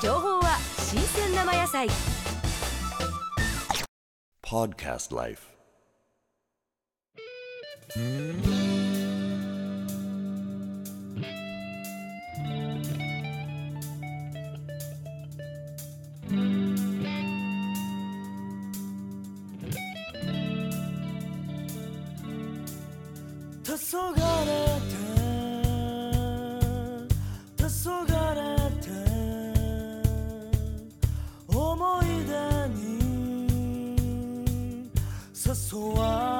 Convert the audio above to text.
情報は新鮮生野菜。Podcast Life。黄昏れ黄昏 suar.